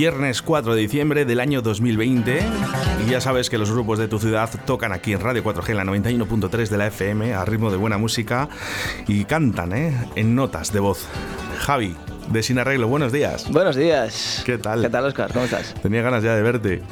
Viernes 4 de diciembre del año 2020. Y ya sabes que los grupos de tu ciudad tocan aquí en Radio 4G, en la 91.3 de la FM, a ritmo de buena música y cantan, ¿eh? En notas de voz. Javi, de Sin Arreglo, buenos días. Buenos días. ¿Qué tal? ¿Qué tal, Oscar? ¿Cómo estás? Tenía ganas ya de verte.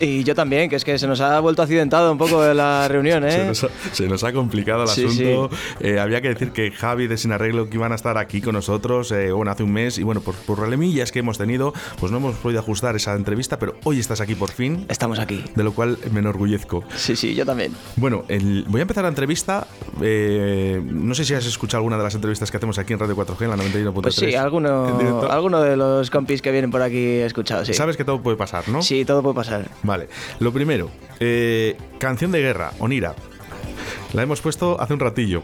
Y yo también, que es que se nos ha vuelto accidentado un poco la reunión, ¿eh? Se nos ha, se nos ha complicado el Sí, asunto. Eh, había que decir que Javi de Sin Arreglo que iban a estar aquí con nosotros eh, bueno, hace un mes y bueno, por, por problemillas que hemos tenido, pues no hemos podido ajustar esa entrevista, pero hoy estás aquí por fin, Estamos aquí. de lo cual me enorgullezco. Sí, sí, yo también. Bueno, el- voy a empezar la entrevista. eh, no sé si has escuchado alguna de las entrevistas que hacemos aquí en Radio 4G, en la 91.3. Pues sí, alguno, alguno de los compis que vienen por aquí he escuchado, sí. Sabes que todo puede pasar, ¿no? Sí, todo puede pasar. Vale. Lo primero, eh, canción de guerra, Onira. La hemos puesto hace un ratillo.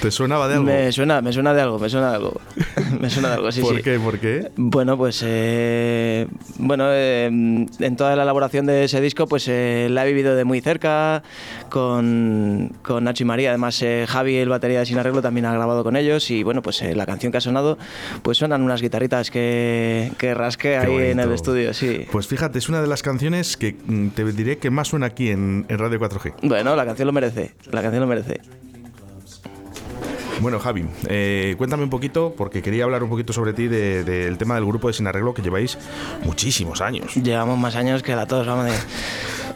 ¿Te sonaba de algo? Me suena, me suena de algo, me suena de algo. me suena de algo, sí, ¿Por sí. qué? ¿Por qué? Bueno, pues eh, bueno, eh, en toda la elaboración de ese disco, pues eh, la he vivido de muy cerca con, con Nacho y María. Además, eh, Javi, el batería de Sin Arreglo, también ha grabado con ellos. Y bueno, pues eh, la canción que ha sonado, pues suenan unas guitarritas que, que rasqué ahí en el bonito. estudio, sí. Pues fíjate, es una de las canciones que mm, te diré que más suena aquí en, en Radio 4G. Bueno, la canción lo merece, la canción lo merece. Bueno, Javi, eh, cuéntame un poquito, porque quería hablar un poquito sobre ti de- del tema del grupo de Sin Arreglo que lleváis muchísimos años. Llevamos más años que la todos, vamos de...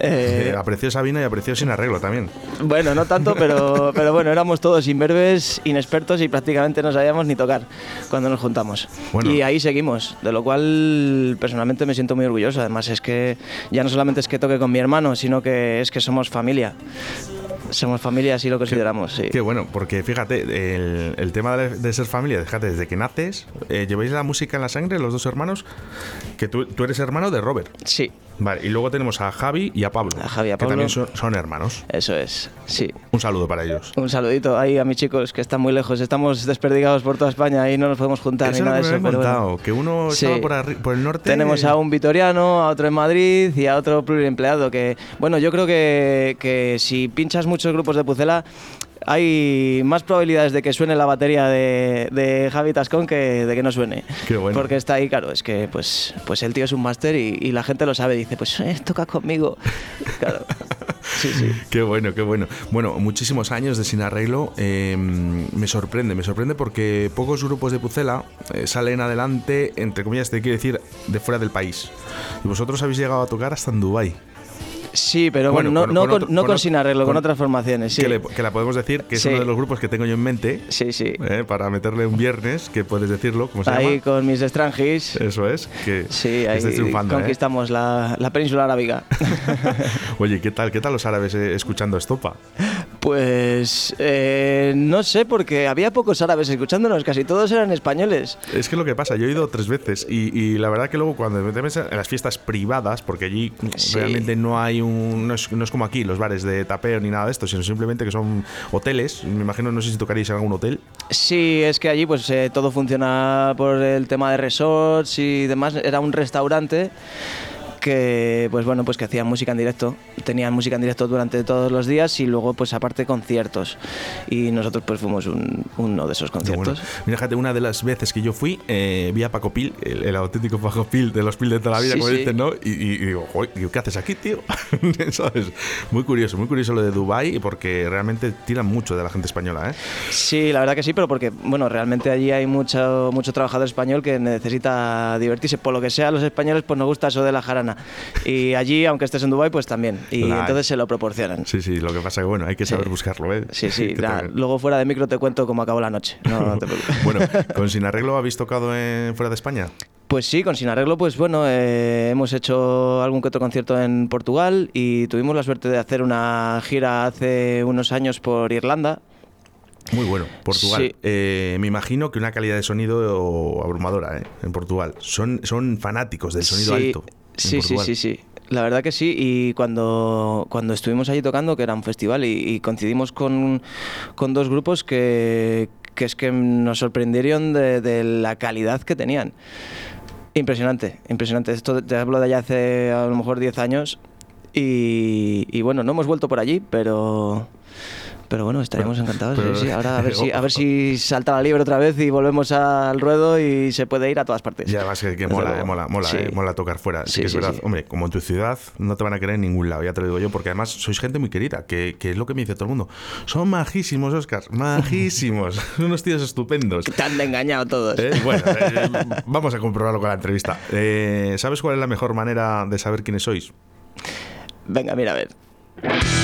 Eh, Eh, apreció Sabina y apreció Sin Arreglo también. Bueno, no tanto, pero, pero bueno, éramos todos imberbes, inexpertos y prácticamente no sabíamos ni tocar cuando nos juntamos. Bueno. Y ahí seguimos, de lo cual personalmente me siento muy orgulloso. Además es que ya no solamente es que toque con mi hermano, sino que es que somos familia. Somos familia, así lo consideramos, sí. Qué bueno, porque fíjate, el, el tema de, de ser familia, fíjate, desde que naces, eh, lleváis la música en la sangre, los dos hermanos, que tú, tú eres hermano de Robert. Sí, Vale, y luego tenemos a Javi y a Pablo, A Javi y a que Pablo. también son, son hermanos. eso es, sí. Un saludo para ellos. Un saludito ahí a mis chicos que están muy lejos. Estamos desperdigados por toda España y no nos podemos juntar Eso ni nada de que eso. pero bueno. que uno Sí. estaba por, arri- por el norte. Tenemos a un vitoriano, a otro en Madrid y a otro pluriempleado. Que, bueno, yo creo que, que si pinchas muchos grupos de Pucela, hay más probabilidades de que suene la batería de, de Javi Tascón que de que no suene. Qué bueno. Porque está ahí, claro, es que pues, pues el tío es un máster y, y la gente lo sabe. Dice, pues eh, toca conmigo. Claro. Sí, sí. Qué bueno, qué bueno. Bueno, muchísimos años de sin arreglo. eh, me sorprende, me sorprende porque pocos grupos de Pucela eh, salen adelante, entre comillas, te quiero decir, de fuera del país. Y vosotros habéis llegado a tocar hasta en Dubai Sí, pero Bueno, bueno, no con- no con no sin arreglo, con, otras formaciones, sí. que, le- que la podemos decir que es Sí. uno de los grupos que tengo yo en mente Sí, sí. eh, para meterle un viernes, que puedes decirlo, ¿cómo se Ahí llama? con mis Strangis. Eso es, que, Sí, ahí. ¿eh? conquistamos la, la península arábiga. Oye, ¿qué tal, ¿qué tal los árabes eh, escuchando Estopa? Pues eh, no sé, porque había pocos árabes escuchándonos, casi todos eran españoles. Es que lo que pasa, yo he ido tres veces y, y la verdad que luego cuando me metes en las fiestas privadas, porque allí Sí. realmente no hay un. No es, no es como aquí, los bares de tapeo ni nada de esto, sino simplemente que son hoteles. Me imagino, no sé si tocaréis en algún hotel. Sí, es que allí pues eh, todo funciona por el tema de resorts y demás. Era un restaurante que pues bueno pues que hacían música en directo tenían música en directo durante todos los días y luego pues aparte conciertos y nosotros pues fuimos un- uno de esos bueno. conciertos Mira, fíjate, una de las veces que yo fui, eh, vi a Paco Pil, el, el auténtico Paco Pil de los Pil de toda la vida, Sí, como sí. dicen, ¿no? Y, y- digo, "Joder, ¿qué haces aquí, tío? ¿Sabes? Muy curioso, muy curioso lo de Dubai porque realmente tiran mucho de la gente española, ¿eh? Sí, la verdad que sí, pero porque, bueno, realmente allí hay mucho, mucho trabajador español que necesita divertirse. Por lo que sea, los españoles pues nos gusta eso de la jarana. Y allí, aunque estés en Dubai pues también. Y La- entonces se lo proporcionan. Sí, sí, lo que pasa que, bueno, hay que saber Sí. buscarlo, ¿eh? Sí, sí. También- luego fuera de micro te cuento cómo acabó la noche. No, no te preocupes. Bueno, con Sin Arreglo habéis tocado en, fuera de España. Pues sí, con Sin Arreglo, pues bueno, eh, hemos hecho algún que otro concierto en Portugal y tuvimos la suerte de hacer una gira hace unos años por Irlanda. Muy bueno, Portugal. Sí. Eh, me imagino que una calidad de sonido abrumadora, ¿eh? En Portugal. Son, son fanáticos del sonido sí, alto. Sí, sí, sí, sí. La verdad que sí. Y cuando, cuando estuvimos allí tocando, que era un festival, y, y coincidimos con, con dos grupos que, que es que nos sorprendieron de, de la calidad que tenían. Impresionante, impresionante. Esto te hablo de allá hace a lo mejor 10 años. Y, y bueno, no hemos vuelto por allí, pero, Pero bueno, estaríamos encantados. sí, Ahora a ver, si, a ver si salta la liebre otra vez y volvemos al ruedo y se puede ir a todas partes. Y además que, mola, mola, mola, eh, mola tocar fuera. Sí, es verdad. Hombre, como en tu ciudad no te van a querer en ningún lado, ya te lo digo yo, porque además sois gente muy querida, que, que es lo que me dice todo el mundo. Son majísimos, Oscar, majísimos. Unos tíos estupendos. Te han engañado todos. Eh, bueno, eh, vamos a comprobarlo con la entrevista. ¿Sabes cuál es la mejor manera de saber quiénes sois? Venga, mira a ver.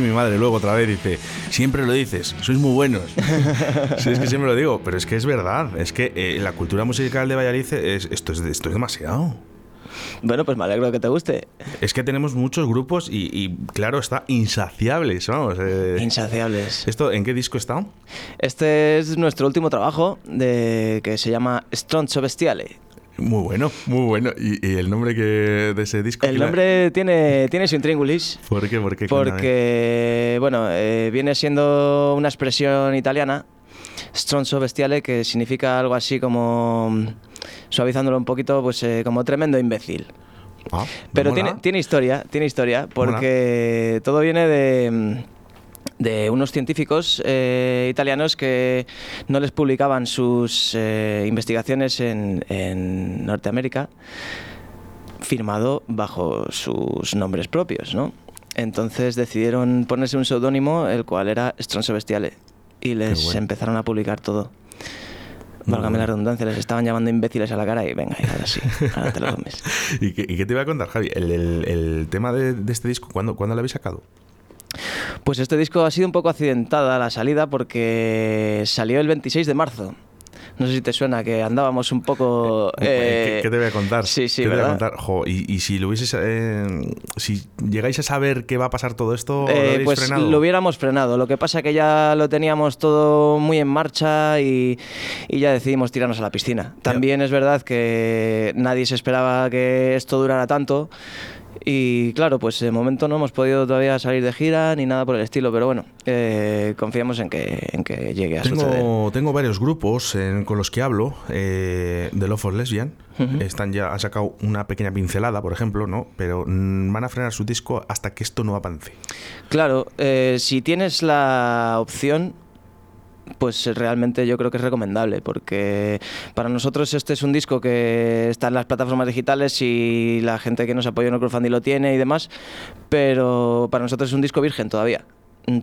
Decir mi madre luego otra vez, dice, siempre lo dices, sois muy buenos. sí, es que siempre lo digo, pero es que es verdad, es que eh, la cultura musical de Valladolid es, esto, es, esto es demasiado. Bueno, pues me alegro que te guste. Es que tenemos muchos grupos y, claro, está insaciables, vamos. Eh. insaciables. ¿Esto en qué disco está? Este es nuestro último trabajo de, que se llama Stronzo Bestiale. Muy bueno, muy bueno. ¿Y, el nombre que de ese disco? El nombre tiene, tiene su intríngulis. ¿Por qué? ¿Por qué? Porque, bueno, eh, viene siendo una expresión italiana, stronzo bestiale, que significa algo así como, suavizándolo un poquito, pues eh, como tremendo imbécil. Ah, Pero tiene, tiene historia, tiene historia, porque todo viene de de unos científicos eh, italianos que no les publicaban sus eh, investigaciones en, Norteamérica, firmado bajo sus nombres propios, ¿no? Entonces decidieron ponerse un seudónimo, el cual era Stronzo Bestiale, y les empezaron a publicar todo. Válgame la redundancia, les estaban llamando imbéciles a la cara y venga, y ahora sí, ahora te lo comes. ¿Y, qué, te iba a contar, Javi? El, tema de, este disco, ¿cuándo, ¿cuándo lo habéis sacado? Pues este disco ha sido un poco accidentada la salida porque salió el 26 de marzo. No sé si te suena que andábamos un poco. Eh, ¿Qué, te voy a contar? Sí, sí, ¿Qué Te voy a contar? y, si lo hubieses, eh, si llegáis a saber qué va a pasar todo esto, ¿lo eh, pues frenado? lo hubiéramos frenado. Lo que pasa que ya lo teníamos todo muy en marcha y, ya decidimos tirarnos a la piscina. También es verdad que nadie se esperaba que esto durara tanto Y claro, pues de momento no hemos podido todavía salir de gira ni nada por el estilo, pero bueno, eh, confiamos en que, en que llegue a tengo, suceder. Tengo varios grupos con los que hablo eh, de Love for Lesbian. Están ya, han sacado una pequeña pincelada, por ejemplo, ¿no? Pero mm, van a frenar su disco hasta que esto no avance. Claro, eh, si tienes la opción, pues realmente yo creo que es recomendable, porque para nosotros este es un disco que está en las plataformas digitales y la gente que nos apoya en el crowdfunding lo tiene y demás, pero para nosotros es un disco virgen todavía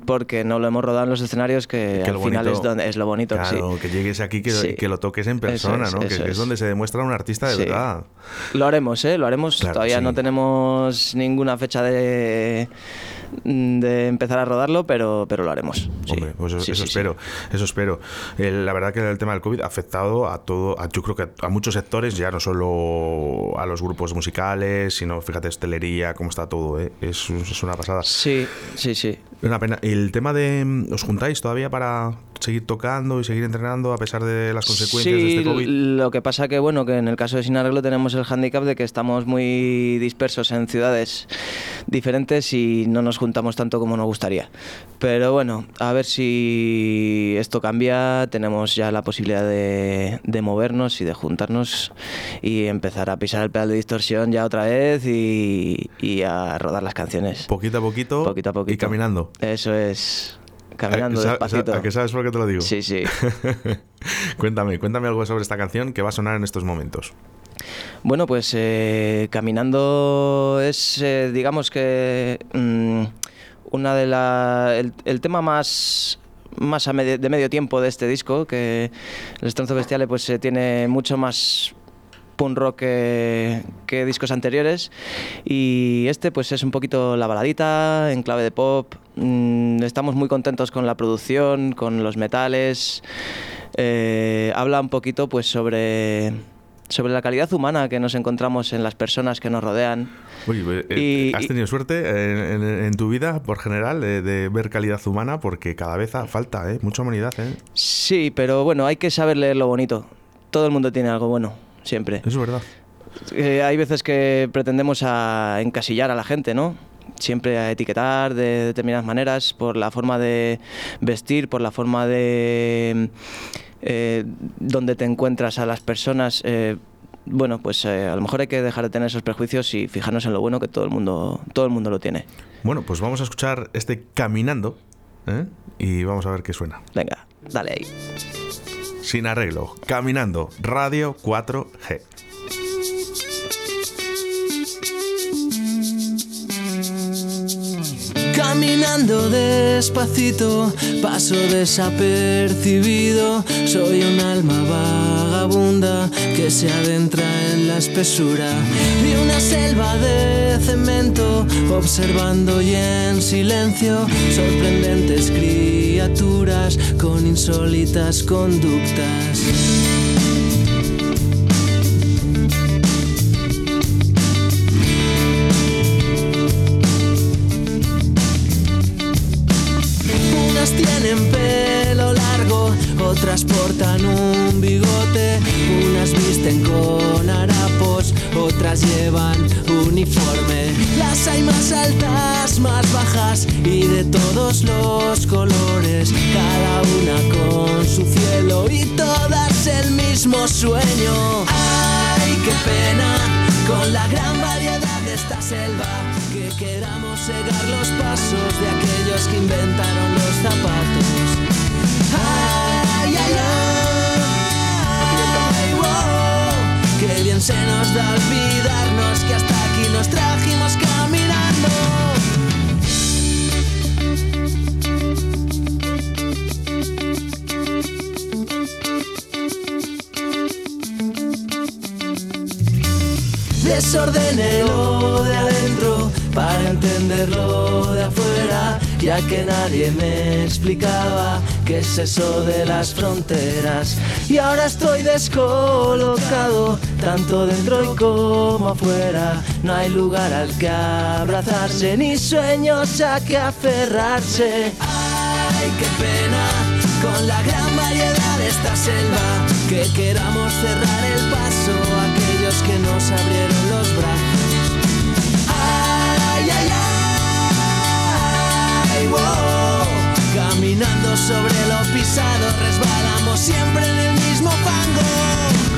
porque no lo hemos rodado en los escenarios que, al final es, donde, es lo bonito. Claro, que llegues aquí, que, que, lo toques en persona, ¿no? que, es. donde se demuestra un artista de verdad. Lo haremos, ¿eh? Lo haremos. Todavía no tenemos ninguna fecha de de empezar a rodarlo, pero, pero lo haremos. Hombre, pues eso, espero, eso espero. la verdad que el tema del COVID ha afectado a todo, yo creo que a, muchos sectores, ya no solo a los grupos musicales, sino fíjate, hostelería, cómo está todo, ¿eh? es, es una pasada. Sí, sí, sí. Una pena. ¿El tema de. Mm, ¿Os juntáis todavía para seguir tocando y seguir entrenando a pesar de las consecuencias de este COVID? Lo que pasa que, bueno, que en el caso de Sin Arreglo tenemos el hándicap de que estamos muy dispersos en ciudades diferentes y no nos juntamos tanto como nos gustaría. Pero bueno, a ver si esto cambia. Tenemos ya la posibilidad de, movernos y de juntarnos y empezar a pisar el pedal de distorsión ya otra vez y, y a rodar las canciones. Poquito a poquito, poquito a poquito. y caminando. Eso es. Caminando despacito. ¿A qué sabes por qué te lo digo? Sí, sí. cuéntame, cuéntame algo sobre esta canción que va a sonar en estos momentos. Bueno, pues eh, Caminando es, eh, digamos que, mm, una de la, el, tema más más de medio tiempo de este disco, que el Estronzo Bestiale pues eh, tiene mucho más punk rock que, discos anteriores y este pues es un poquito la baladita en clave de pop. Mm, estamos muy contentos con la producción, con los metales. Eh, habla un poquito pues sobre sobre la calidad humana que nos encontramos en las personas que nos rodean. Oye, pues, eh, ¿has tenido suerte en, tu vida, por general, de, ver calidad humana? Porque cada vez falta, ¿eh? Mucha humanidad, ¿eh? Sí, pero bueno, hay que saber leer lo bonito. Todo el mundo tiene algo bueno siempre. Eso es verdad. Eh, hay veces que pretendemos a encasillar a la gente, ¿no? Siempre a etiquetar de determinadas maneras por la forma de vestir, por la forma de eh, donde te encuentras a las personas. Eh, bueno, pues a lo mejor hay que dejar de tener esos prejuicios y fijarnos en lo bueno que todo el mundo, todo el mundo lo tiene. Bueno, pues vamos a escuchar este Caminando y vamos a ver qué suena. Venga, dale ahí sin arreglo, caminando, Radio 4G. Caminando despacito, paso desapercibido. Soy un alma vagabunda que se adentra en la espesura de una selva de cemento, observando y en silencio sorprendentes criaturas con insólitas conductas. Inventaron los zapatos. ¡Ay! Que bien se nos da olvidarnos que hasta aquí nos trajimos caminando. Desordenelo de adentro para entenderlo de ya que nadie me explicaba qué es eso de las fronteras. Y ahora estoy descolocado, tanto dentro y como afuera. No hay lugar al que abrazarse, ni sueños a que aferrarse. Ay, qué pena con la gran variedad de esta selva, que queramos cerrar el paso a aquellos que nos abrieron los brazos. Caminando sobre lo pisado, resbalamos siempre en el mismo fango.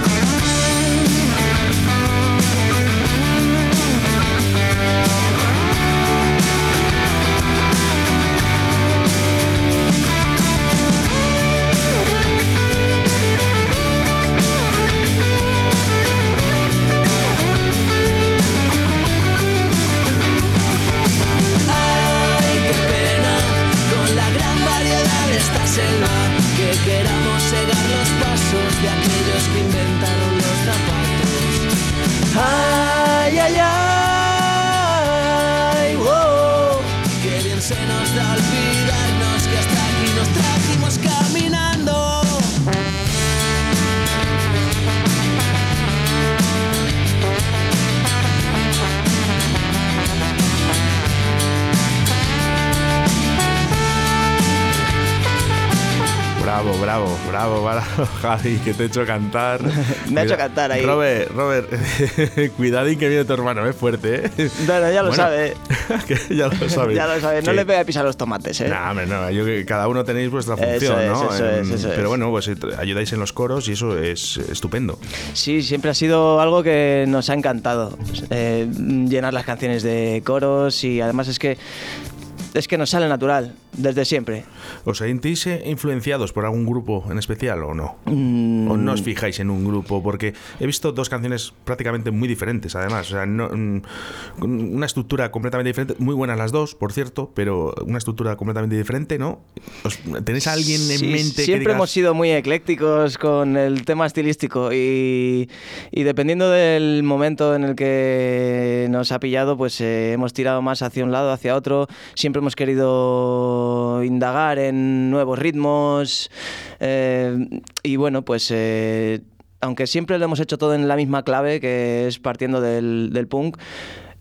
Javi, que te he hecho cantar. Me ha hecho cantar ahí. Robert, Robert, cuidadín que viene tu hermano, es fuerte, ¿eh? Bueno, ya lo Bueno, sabe. que ya lo sabes. Ya lo sabe. No Sí. le pega a pisar los tomates, ¿eh? No, hombre, no, yo que cada uno tenéis vuestra Eso función, es, ¿no? eso es, Em, eso es. Pero bueno, pues eh, ayudáis en los coros y eso es estupendo. Sí, siempre ha sido algo que nos ha encantado. eh, llenar las canciones de coros y además es que es que nos sale natural desde siempre. ¿Os sentís eh, influenciados por algún grupo en especial o no? Mm. ¿O no os fijáis en un grupo? Porque he visto dos canciones prácticamente muy diferentes, además. O sea, no- mm, una estructura completamente diferente. Muy buenas las dos, por cierto, pero una estructura completamente diferente, ¿no? ¿Os- ¿Tenéis a alguien en Sí, mente que Siempre digas, hemos sido muy eclécticos con el tema estilístico y, y dependiendo del momento en el que nos ha pillado, pues eh, hemos tirado más hacia un lado, hacia otro. Siempre hemos querido indagar en nuevos ritmos eh, y bueno, pues... eh, aunque siempre lo hemos hecho todo en la misma clave, que es partiendo del, punk,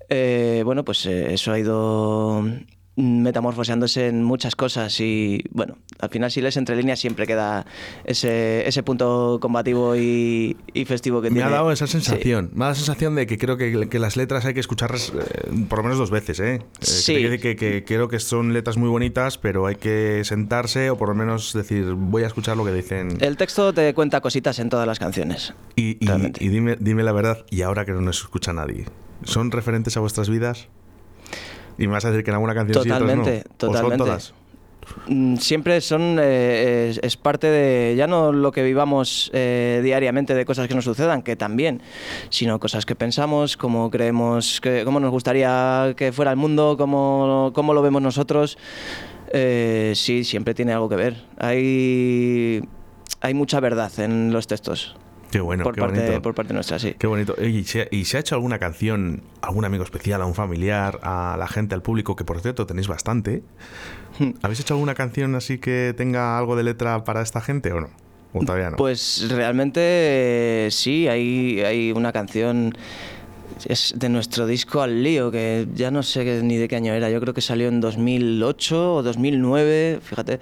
eh, bueno, pues eso ha ido metamorfoseándose en muchas cosas y bueno, al final si lees entre líneas siempre queda ese, ese punto combativo y, y festivo que Me tiene. ha dado esa Sí. sensación. Me ha dado la sensación de que creo que, que las letras hay que escucharlas eh, por lo menos dos veces, ¿eh? Eh, Sí. que, que creo que son letras muy bonitas, pero hay que sentarse o por lo menos decir, voy a escuchar lo que dicen. El texto te cuenta cositas en todas las canciones. Y, y- realmente. y dime, dime la verdad, y ahora que no nos escucha nadie, ¿son referentes a vuestras vidas? Y me vas a decir que en alguna canción sí, Totalmente, otras no. ¿O son totalmente. todas? Mm, Siempre son, eh, es, es parte de, ya no lo que vivamos eh, diariamente de cosas que nos sucedan, que también, sino cosas que pensamos, cómo creemos, que, cómo nos gustaría que fuera el mundo, cómo, cómo lo vemos nosotros. Eh, sí, siempre tiene algo que ver. Hay, hay mucha verdad en los textos Qué bueno, por, qué parte, bonito. por parte nuestra, sí. Qué bonito. ¿Y se, y se ha hecho alguna canción, a algún amigo especial, a un familiar, a la gente, al público, que por cierto tenéis bastante? ¿Habéis hecho alguna canción así que tenga algo de letra para esta gente o no? ¿O todavía no? Pues realmente eh, sí, hay, hay una canción es de nuestro disco Al Lío, que ya no sé ni de qué año era, yo creo que salió en 2008 o 2009, fíjate.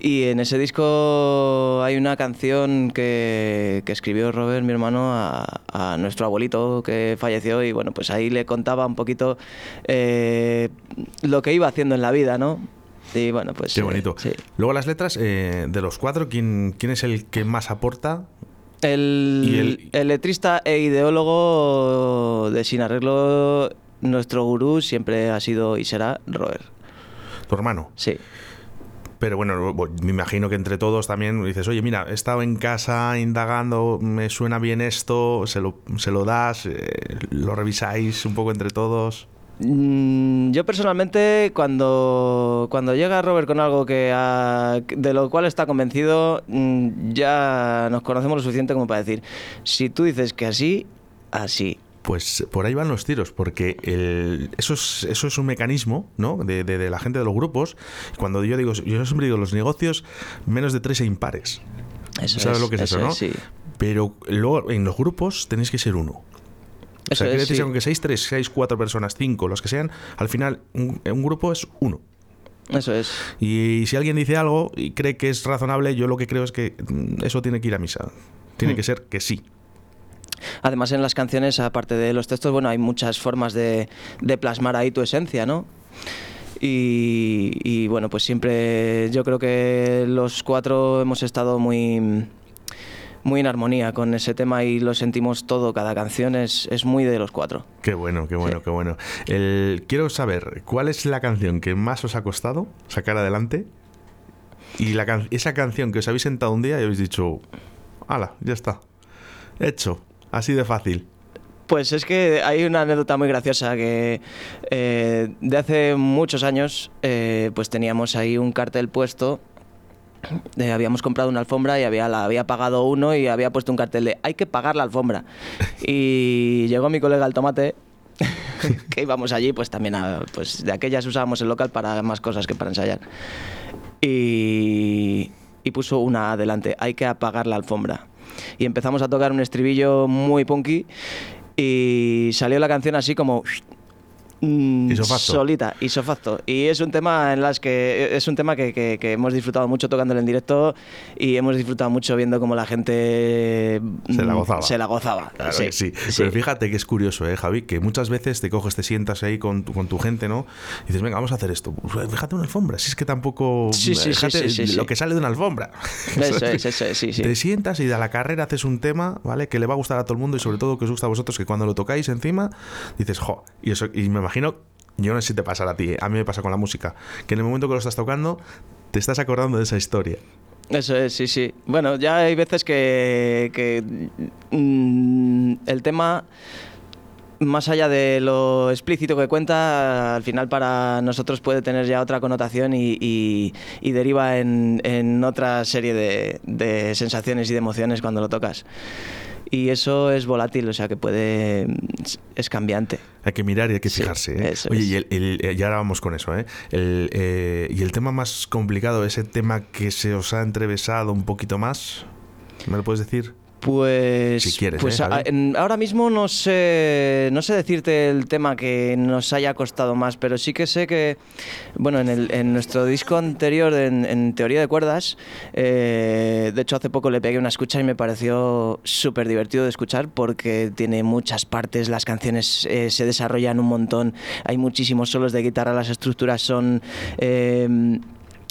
Y en ese disco hay una canción que, que escribió Robert, mi hermano, a, a nuestro abuelito que falleció y bueno, pues ahí le contaba un poquito eh, lo que iba haciendo en la vida, ¿no? Y bueno, pues... Qué eh, bonito. sí. Luego las letras, eh, de los cuatro, ¿quién, ¿quién es el que más aporta? El- el letrista e ideólogo de Sin Arreglo, nuestro gurú siempre ha sido y será Robert. Tu hermano. Sí. Pero bueno, me imagino que entre todos también dices, oye, mira, he estado en casa indagando, me suena bien esto, se lo, se lo das, eh, lo revisáis un poco entre todos. Mm, Yo personalmente, cuando, cuando llega Robert con algo que ha- de lo cual está convencido, mm, ya nos conocemos lo suficiente como para decir, si tú dices que así, así. Pues por ahí van los tiros, porque el- eso, es, eso es un mecanismo ¿no? de, de- de la gente de los grupos. Cuando yo digo, yo siempre digo, los negocios menos de tres e impares. Eso ¿Sabes es, lo que es eso, no? sí. Pero luego en los grupos tenéis que ser uno. O sea, quiere decir, sí. aunque seáis tres, seáis cuatro personas, cinco, los que sean, al final un, un grupo es uno. Eso es. Y si alguien dice algo y cree que es razonable, yo lo que creo es que mm, eso tiene que ir a misa. Tiene Hmm. que ser que sí. Además, en las canciones, aparte de los textos, bueno, hay muchas formas de, de plasmar ahí tu esencia, ¿no? Y, y, bueno, pues siempre yo creo que los cuatro hemos estado muy, muy en armonía con ese tema y lo sentimos todo, cada canción es, es muy de los cuatro. Qué bueno, qué bueno, sí. qué bueno. El, quiero saber, ¿cuál es la canción que más os ha costado sacar adelante? Y la, esa canción que os habéis sentado un día y habéis dicho, ¡hala! Ya está. Hecho. Así de fácil. Pues es que hay una anécdota muy graciosa que eh, de hace muchos años eh, pues teníamos ahí un cartel puesto eh, habíamos comprado una alfombra y había, la había pagado uno y había puesto un cartel de hay que pagar la alfombra. Y llegó mi colega el tomate, que íbamos allí, pues también a, pues de aquellas usábamos el local para más cosas que para ensayar. Y, y puso una adelante, hay que apagar la alfombra. Y empezamos a tocar un estribillo muy punky y salió la canción así como Mm, isofacto. solita, isofacto. Y es un tema en las que es un tema que, que, que, hemos disfrutado mucho tocándolo en directo y hemos disfrutado mucho viendo cómo la gente se la gozaba. Se la gozaba. Claro sí, sí. sí, Pero fíjate que es curioso, ¿eh, Javi, que muchas veces te coges, te sientas ahí con tu, con tu gente, ¿no? Y dices, venga, vamos a hacer esto. Fíjate una alfombra, si es que tampoco sí, sí, fíjate sí, lo que sale de una alfombra. Eso es, eso es, sí, sí. Te sientas y de la carrera haces un tema, ¿vale? Que le va a gustar a todo el mundo y sobre todo que os gusta a vosotros, que cuando lo tocáis encima dices, jo, y eso y me imagino yo no sé si te pasará a ti, a mí me pasa con la música, que en el momento que lo estás tocando te estás acordando de esa historia. Eso es, sí, sí. Bueno, ya hay veces que, mmm, el tema, más allá de lo explícito que cuenta, al final para nosotros puede tener ya otra connotación y, y, y deriva en, en, otra serie de, de sensaciones y de emociones cuando lo tocas y eso es volátil, o sea que puede es cambiante. Hay que mirar y hay que fijarse. Sí, ¿eh? eso Oye, y, el, el, y, ahora vamos con eso, ¿eh? El, eh, y el tema más complicado, ese tema que se os ha entrevesado un poquito más, ¿me lo puedes decir? Pues, si quieres, pues ¿eh, a, en, ahora mismo no sé, no sé decirte el tema que nos haya costado más, pero sí que sé que, bueno, en, el, en nuestro disco anterior, en, en Teoría de Cuerdas, eh, de hecho hace poco le pegué una escucha y me pareció súper divertido de escuchar porque tiene muchas partes, las canciones eh, se desarrollan un montón, hay muchísimos solos de guitarra, las estructuras son...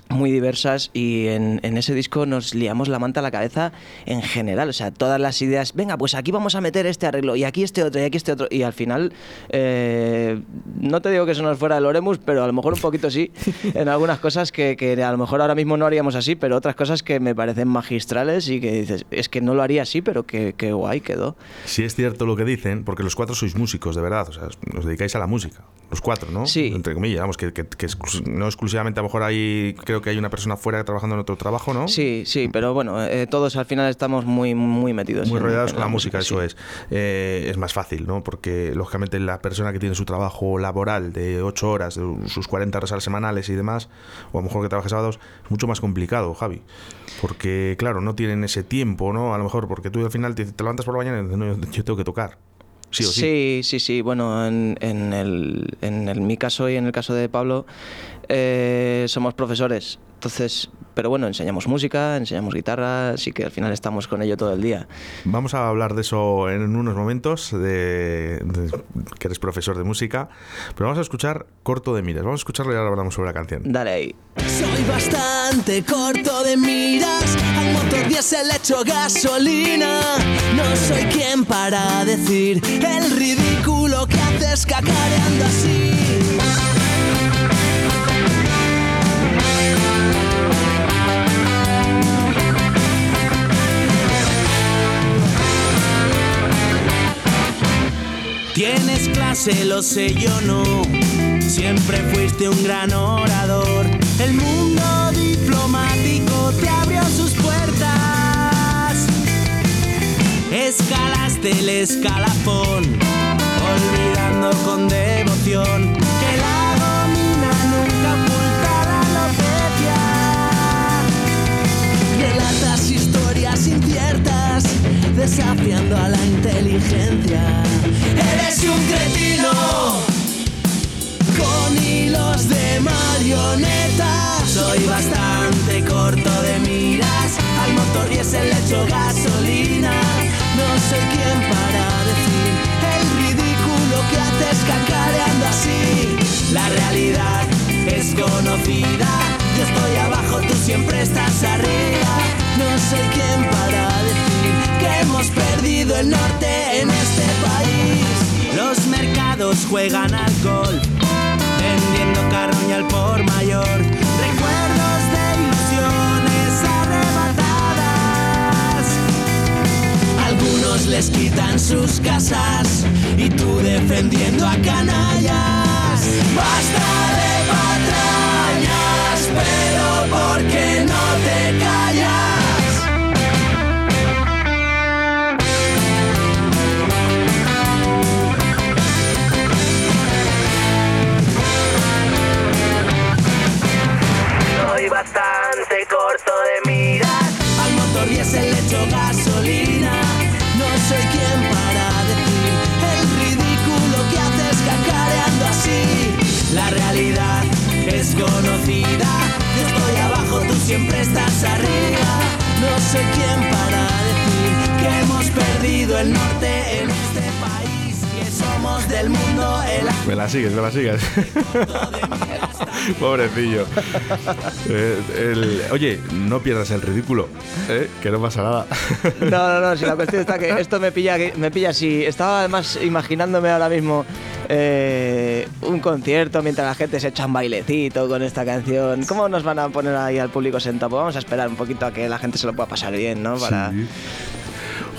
Muy diversas y en, en, ese disco nos liamos la manta a la cabeza en general, o sea, todas las ideas, venga, pues aquí vamos a meter este arreglo y aquí este otro y aquí este otro y al final eh, no te digo que eso nos fuera el Oremus, pero a lo mejor un poquito sí, en algunas cosas que, que, a lo mejor ahora mismo no haríamos así, pero otras cosas que me parecen magistrales y que dices, es que no lo haría así, pero que, que guay quedó. Sí es cierto lo que dicen, porque los cuatro sois músicos, de verdad, o sea, os dedicáis a la música, los cuatro, ¿no? Sí. Entre comillas, vamos, que, que, que no exclusivamente a lo mejor hay, creo que hay una persona fuera trabajando en otro trabajo, ¿no? Sí, sí, pero bueno, eh, todos al final estamos muy, muy metidos. Muy en, rodeados en con la, música, sí. eso es. Eh, es más fácil, ¿no? Porque lógicamente la persona que tiene su trabajo laboral de 8 horas, de sus 40 horas semanales y demás, o a lo mejor que trabaje sábados, es mucho más complicado, Javi. Porque, claro, no tienen ese tiempo, ¿no? A lo mejor porque tú al final te, te levantas por la mañana y dices, no, yo tengo que tocar. Sí, sí. sí, sí, sí. Bueno, en, en, el, en el, mi caso y en el caso de Pablo, eh, somos profesores. Entonces, pero bueno, enseñamos música, enseñamos guitarra, así que al final estamos con ello todo el día. Vamos a hablar de eso en unos momentos, de, de que eres profesor de música, pero vamos a escuchar Corto de Miras. Vamos a escucharlo y ahora hablamos sobre la canción. Dale ahí. Soy bastante corto de miras, al motor diésel le echo gasolina. No soy quien para decir el ridículo que haces cacareando así. Clase, lo sé yo no. Siempre fuiste un gran orador. El mundo diplomático te abrió sus puertas. Escalaste el escalafón, olvidando con devoción desafiando a la inteligencia. Eres un cretino con hilos de marioneta. Soy bastante corto de miras, al motor diésel le echo gasolina. No sé quién para decir el ridículo que haces cacareando así. La realidad es conocida. Yo estoy abajo, tú siempre estás arriba. No sé quién para decir norte en este país. Los mercados juegan al golf, vendiendo carroña al por mayor. Recuerdos de ilusiones arrebatadas. Algunos les quitan sus casas y tú defendiendo a canallas. Basta de patrañas, pero ¿por qué no te callas? Es conocida. Yo estoy abajo, tú siempre estás arriba. No soy quien para decir que hemos perdido el norte en este país. Que somos del mundo el Me la sigues, me la sigues. Pobrecillo. Eh, el- oye, no pierdas el ridículo, ¿eh? que no pasa nada. No, no, no, si la cuestión está que esto me pilla, me pilla así. Estaba además imaginándome ahora mismo eh, un concierto mientras la gente se echa un bailecito con esta canción. ¿Cómo nos van a poner ahí al público sentado? Pues vamos a esperar un poquito a que la gente se lo pueda pasar bien, ¿no? Para... Sí.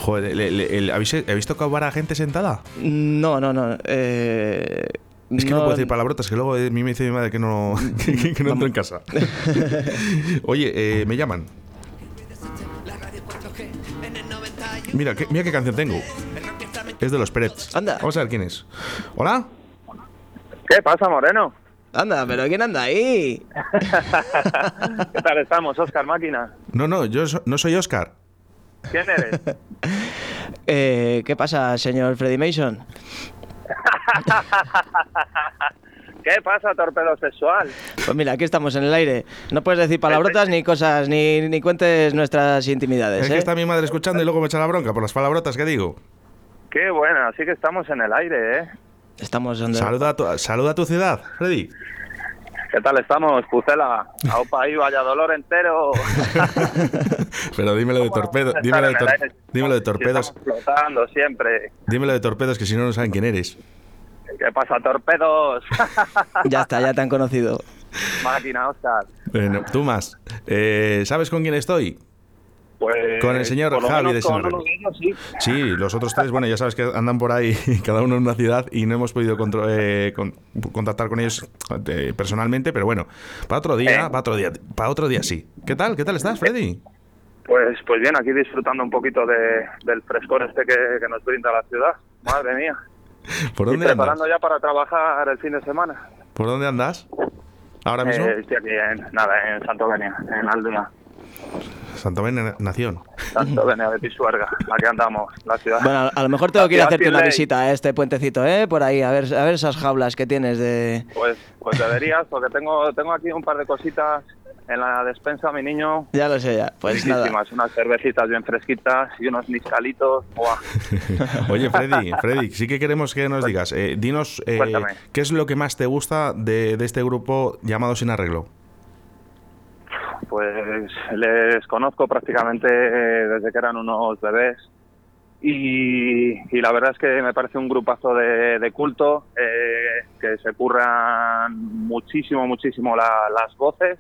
Joder, le- le- el- ¿habéis, ¿habéis tocado para gente sentada? No, no, no. eh, Es que no, puedo decir palabrotas, que luego a mí me dice mi madre que no, que, que no entro en casa. Oye, eh, me llaman. Mira, qué, mira qué canción tengo. Es de los Perets. Anda. Vamos a ver quién es. ¿Hola? ¿Qué pasa, Moreno? Anda, pero ¿quién anda ahí? ¿Qué tal estamos, Oscar Máquina? No, no, yo so- no soy Oscar. ¿Quién eres? Eh, ¿Qué pasa, señor Freddy Mason? ¿Qué pasa, torpedo sexual? Pues mira, aquí estamos en el aire. No puedes decir palabrotas ni cosas, ni, ni cuentes nuestras intimidades, Es que ¿eh? está mi madre escuchando y luego me echa la bronca por las palabrotas que digo. Qué bueno, así que estamos en el aire, ¿eh? Estamos donde... Saluda a tu, saluda a tu ciudad, Freddy. ¿Qué tal estamos, Pucela? Aupa ahí, vaya dolor entero. Pero dímelo de torpedo, dímelo de, tor- dímelo de torpedos, flotando siempre. dímelo de torpedos que si no no saben quién eres. ¿Qué pasa, torpedos? Ya está, ya te han conocido. Máquina, Oscar. Bueno, tú más. Eh, ¿Sabes con quién estoy? Pues, Con el señor Javi de ellos, sí. Sí, los otros tres, bueno, ya sabes que andan por ahí, cada uno en una ciudad, y no hemos podido contro- eh, con- contactar con ellos eh, personalmente, pero bueno, para otro día, Eh. para otro día, para otro día sí. ¿Qué tal? ¿Qué tal estás, Freddy? Pues, pues bien, aquí disfrutando un poquito de, del frescor este que, que nos brinda la ciudad. Madre mía. ¿Por Y dónde andas? preparando ya para trabajar el fin de semana. ¿Por dónde andas? ¿Ahora mismo? Eh, estoy aquí en, nada, en Santo Venia, en Aldea. Santo Bene- Nación. Santo Venia de Pisuerga, aquí andamos, la ciudad. Bueno, a lo mejor tengo que ir a La hacerte una visita a este puentecito, ¿eh? Por ahí, a ver, a ver esas jaulas que tienes de... Pues, pues deberías, porque tengo, tengo aquí un par de cositas en la despensa, mi niño. Ya lo sé, ya. Pues nada. Unas cervecitas bien fresquitas y unos niscalitos. Buah. Oye, Freddy, Freddy, sí que queremos que nos digas, eh, dinos eh, qué es lo que más te gusta de, de este grupo llamado Sin Arreglo. Pues les conozco prácticamente eh, desde que eran unos bebés. Y, la verdad es que me parece un grupazo de, de culto eh, que se curran muchísimo, muchísimo la- las voces.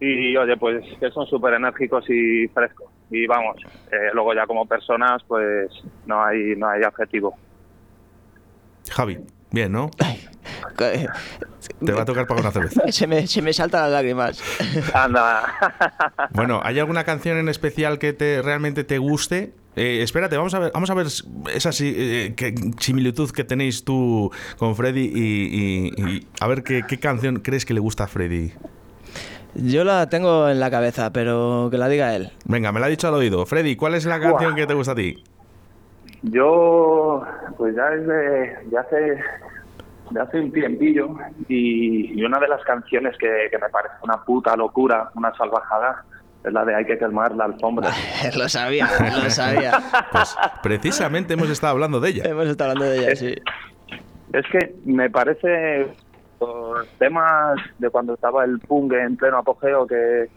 Y oye, pues que son súper enérgicos y frescos. Y vamos, eh, luego ya como personas pues no hay, no hay adjetivo. Javi, bien, ¿no? Te va a tocar para una cerveza. Se me, se me saltan las lágrimas. Anda. Bueno, ¿hay alguna canción en especial que te realmente te guste? Eh, espérate, vamos a ver, vamos a ver esa eh, que- similitud que tenéis tú con Freddy y, y- y a ver qué, qué canción crees que le gusta a Freddy. Yo la tengo en la cabeza, pero que la diga él. Venga, me la ha dicho al oído. Freddy, ¿cuál es la canción que te gusta a ti? Yo, pues ya desde ya hace, de hace un tiempillo y, y una de las canciones que, que me parece una puta locura, una salvajada, es la de Hay que quemar la alfombra. lo sabía, lo sabía. Pues precisamente hemos estado hablando de ella. Hemos estado hablando de ella, sí. Es que me parece temas de cuando estaba el punk en pleno apogeo, que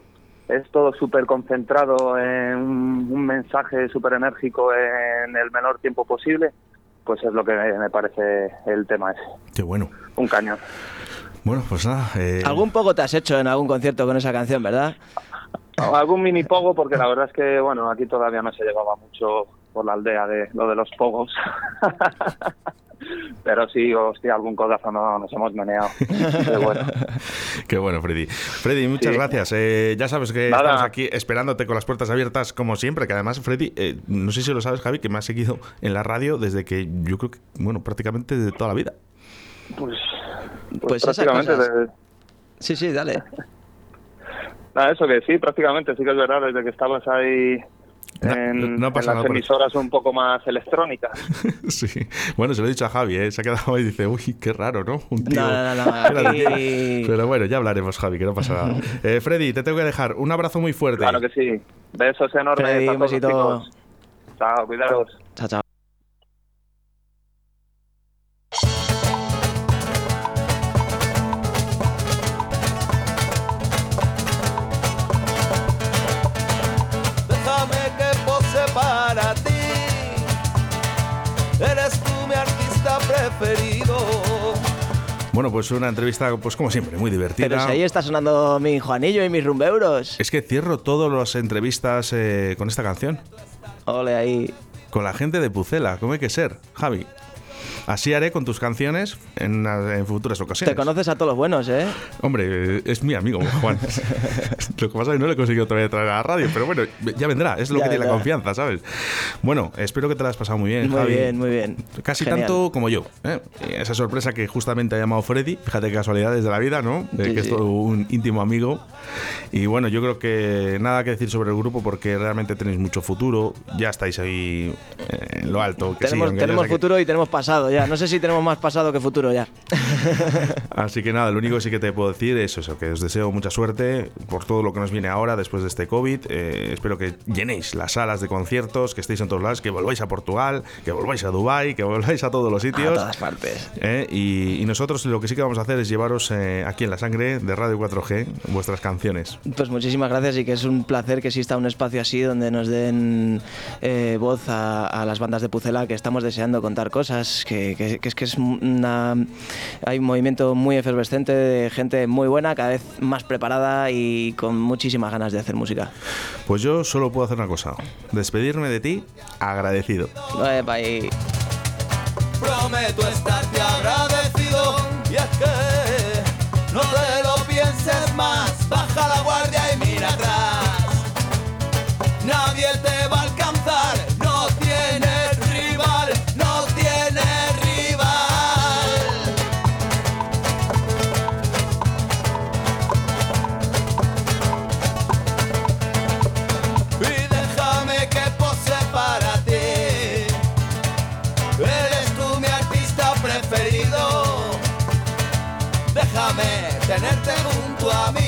es todo súper concentrado en un, mensaje súper enérgico en el menor tiempo posible, pues es lo que me, parece el tema ese. Qué bueno. Un cañón. Bueno, pues nada. Eh, algún poco te has hecho en algún concierto con esa canción, ¿verdad? Algún mini pogo, porque la verdad es que, bueno, aquí todavía no se llevaba mucho por la aldea de lo de los pogos. Pero sí, hostia, algún codazo no, nos hemos meneado. Qué bueno. Qué bueno, Freddy. Freddy, muchas gracias. Eh, ya sabes que estamos aquí esperándote con las puertas abiertas como siempre, que además, Freddy, eh, no sé si lo sabes, Javi, que me has seguido en la radio desde que yo creo que, bueno, prácticamente de toda la vida. Pues, pues, pues prácticamente. Sí, sí, dale. Nada, eso que sí, prácticamente, sí que es verdad, desde que estabas ahí en, las emisoras un poco más electrónicas. sí, bueno, se lo he dicho a Javi, ¿eh? se ha quedado y dice, uy, qué raro, ¿no? Un tío. No, no, no, Pero bueno, ya hablaremos, Javi, que no pasa nada. Eh, Freddy, te tengo que dejar un abrazo muy fuerte. Claro que sí. Besos enormes. Freddy, un besito. Chao, cuidaros. Chao, chao. Pues una entrevista, pues como siempre, muy divertida. Pero si ahí está sonando mi Juanillo y mis rumbeuros. Es que cierro todas las entrevistas eh, con esta canción. Ole ahí. Con la gente de Pucela, ¿cómo hay que ser, Javi? Así haré con tus canciones en, futuras ocasiones. Te conoces a todos los buenos, ¿eh? Hombre, es mi amigo, Juan. lo que pasa es que no le he conseguido todavía traer a la radio, pero bueno, ya vendrá, es lo que tiene la confianza, ¿sabes? Bueno, espero que te la has pasado muy bien, muy Javi. Bien, muy bien. Casi tanto como yo. ¿eh? Esa sorpresa que justamente ha llamado Freddy, fíjate qué casualidades de la vida, ¿no? que es todo un íntimo amigo. Y bueno, yo creo que nada que decir sobre el grupo porque realmente tenéis mucho futuro, ya estáis ahí en lo alto. tenemos tenemos futuro y tenemos pasado ya. No sé si tenemos más pasado que futuro ya. Así que nada, lo único que sí que te puedo decir es eso, que os deseo mucha suerte por todo lo que nos viene ahora después de este COVID. Eh, espero que llenéis las salas de conciertos, que estéis en todos lados, que volváis a Portugal, que volváis a Dubai, que volváis a todos los sitios. A todas partes. Eh, y, nosotros lo que sí que vamos a hacer es llevaros eh, aquí en la sangre de Radio 4G vuestras canciones. Pues muchísimas gracias y que es un placer que exista un espacio así donde nos den voz a, a las bandas de Pucela que estamos deseando contar cosas, que que, es que es una, hay un movimiento muy efervescente de gente muy buena, cada vez más preparada y con muchísimas ganas de hacer música. Pues yo solo puedo hacer una cosa, despedirme de ti agradecido. Bye, bye. Prometo estarte agradecido tua mente.